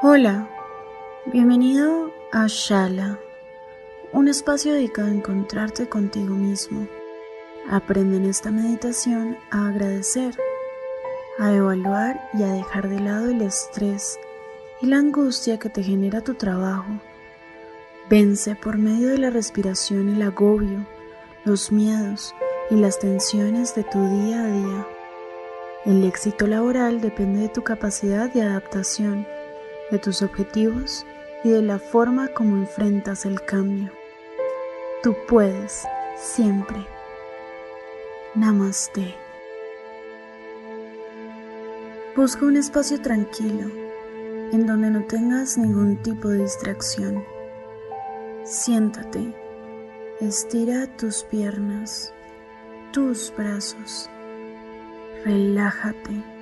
Hola, bienvenido a Shala, un espacio dedicado a encontrarte contigo mismo. Aprende en esta meditación a agradecer, a evaluar y a dejar de lado el estrés y la angustia que te genera tu trabajo. Vence por medio de la respiración el agobio, los miedos y las tensiones de tu día a día. El éxito laboral depende de tu capacidad de adaptación de tus objetivos y de la forma como enfrentas el cambio. Tú puedes, siempre. Namaste. Busca un espacio tranquilo en donde no tengas ningún tipo de distracción. Siéntate, estira tus piernas, tus brazos, relájate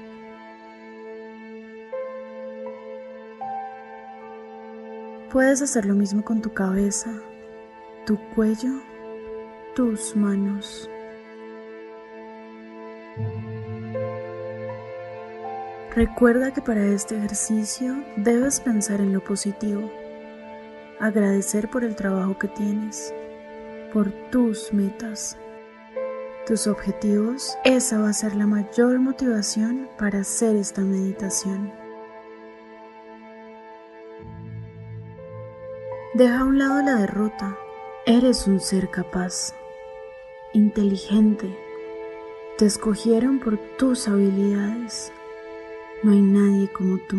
Puedes hacer lo mismo con tu cabeza, tu cuello, tus manos. Recuerda que para este ejercicio debes pensar en lo positivo, agradecer por el trabajo que tienes, por tus metas, tus objetivos. Esa va a ser la mayor motivación para hacer esta meditación. Deja a un lado la derrota. Eres un ser capaz, inteligente. Te escogieron por tus habilidades. No hay nadie como tú.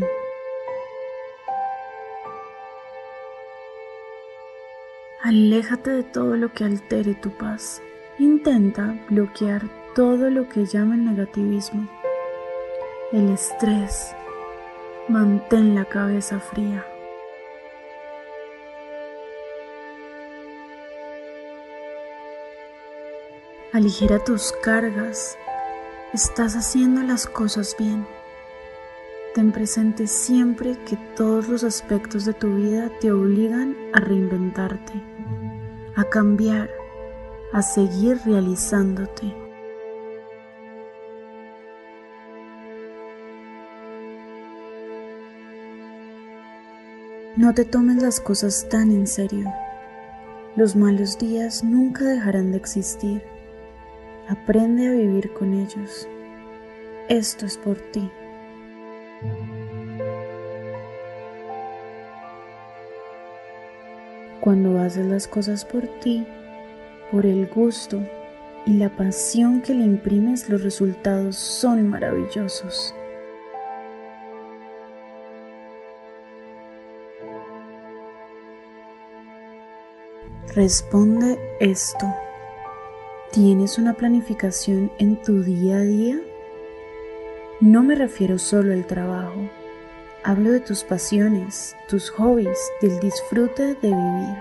Aléjate de todo lo que altere tu paz. Intenta bloquear todo lo que llama el negativismo, el estrés. Mantén la cabeza fría. Aligera tus cargas. Estás haciendo las cosas bien. Ten presente siempre que todos los aspectos de tu vida te obligan a reinventarte, a cambiar, a seguir realizándote. No te tomes las cosas tan en serio. Los malos días nunca dejarán de existir Aprende a vivir con ellos. Esto es por ti. Cuando haces las cosas por ti, por el gusto y la pasión que le imprimes, los resultados son maravillosos. Responde esto. ¿Tienes una planificación en tu día a día? No me refiero solo al trabajo, hablo de tus pasiones, tus hobbies, del disfrute de vivir.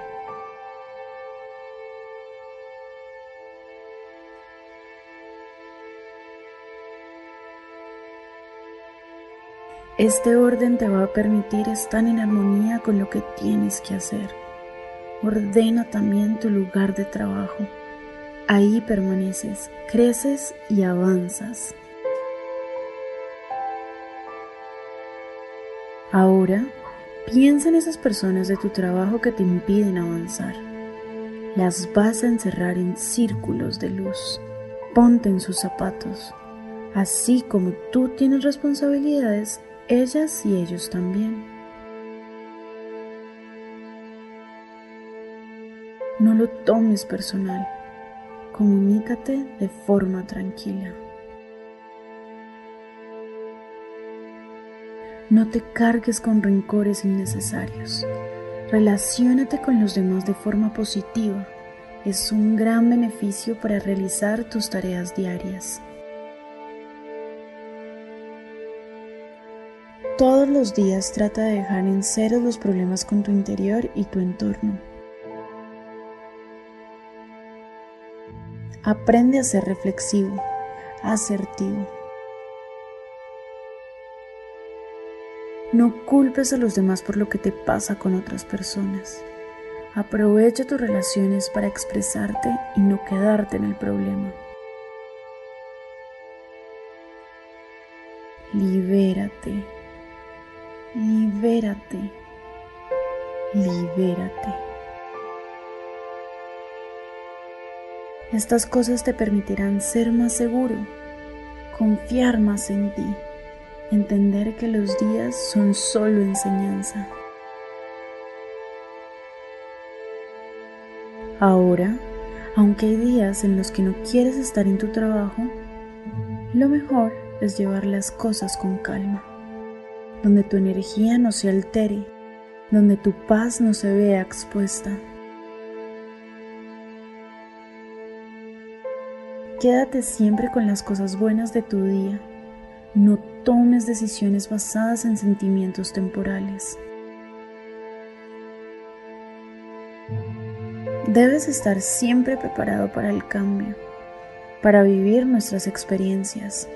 Este orden te va a permitir estar en armonía con lo que tienes que hacer. Ordena también tu lugar de trabajo. Ahí permaneces, creces y avanzas. Ahora, piensa en esas personas de tu trabajo que te impiden avanzar. Las vas a encerrar en círculos de luz. Ponte en sus zapatos. Así como tú tienes responsabilidades, ellas y ellos también. No lo tomes personal comunícate de forma tranquila. No te cargues con rencores innecesarios. Relaciónate con los demás de forma positiva. Es un gran beneficio para realizar tus tareas diarias. Todos los días trata de dejar en cero los problemas con tu interior y tu entorno. Aprende a ser reflexivo, asertivo. No culpes a los demás por lo que te pasa con otras personas. Aprovecha tus relaciones para expresarte y no quedarte en el problema. Libérate. libérate, libérate. Estas cosas te permitirán ser más seguro, confiar más en ti, entender que los días son solo enseñanza. Ahora, aunque hay días en los que no quieres estar en tu trabajo, lo mejor es llevar las cosas con calma, donde tu energía no se altere, donde tu paz no se vea expuesta. Quédate siempre con las cosas buenas de tu día. No tomes decisiones basadas en sentimientos temporales. Debes estar siempre preparado para el cambio, para vivir nuestras experiencias.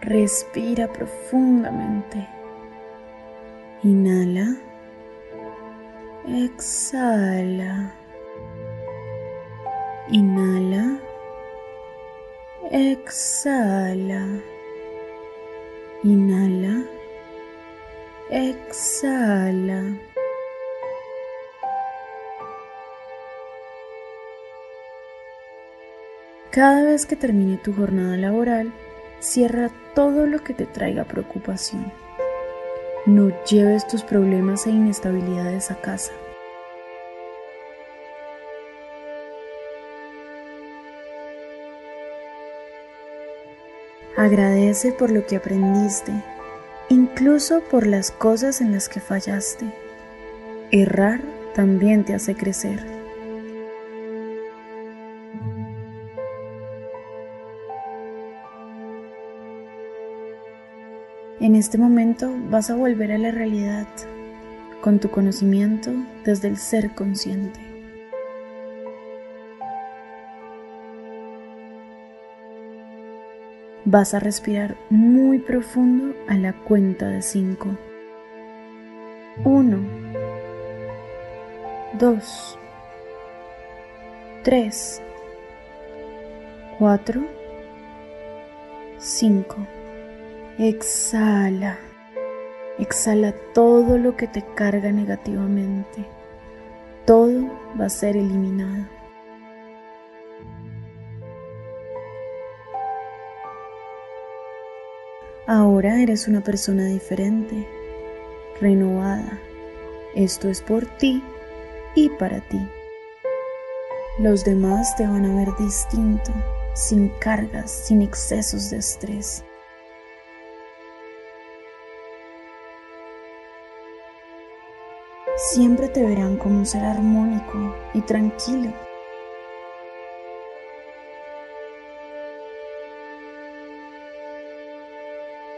Respira profundamente. Inhala. Exhala. Inhala. Exhala. Inhala. Exhala. Cada vez que termine tu jornada laboral, cierra todo lo que te traiga preocupación. No lleves tus problemas e inestabilidades a casa. Agradece por lo que aprendiste incluso por las cosas en las que fallaste. Errar también te hace crecer. En este momento vas a volver a la realidad con tu conocimiento desde el ser consciente. Vas a respirar muy profundo a la cuenta de 5. 1, 2, 3, 4, 5. Exhala. Exhala todo lo que te carga negativamente. Todo va a ser eliminado. Ahora eres una persona diferente, renovada. Esto es por ti y para ti. Los demás te van a ver distinto, sin cargas, sin excesos de estrés. Siempre te verán como un ser armónico y tranquilo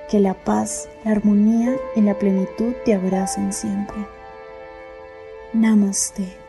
Que la paz, la armonía y la plenitud te abracen siempre. Namaste.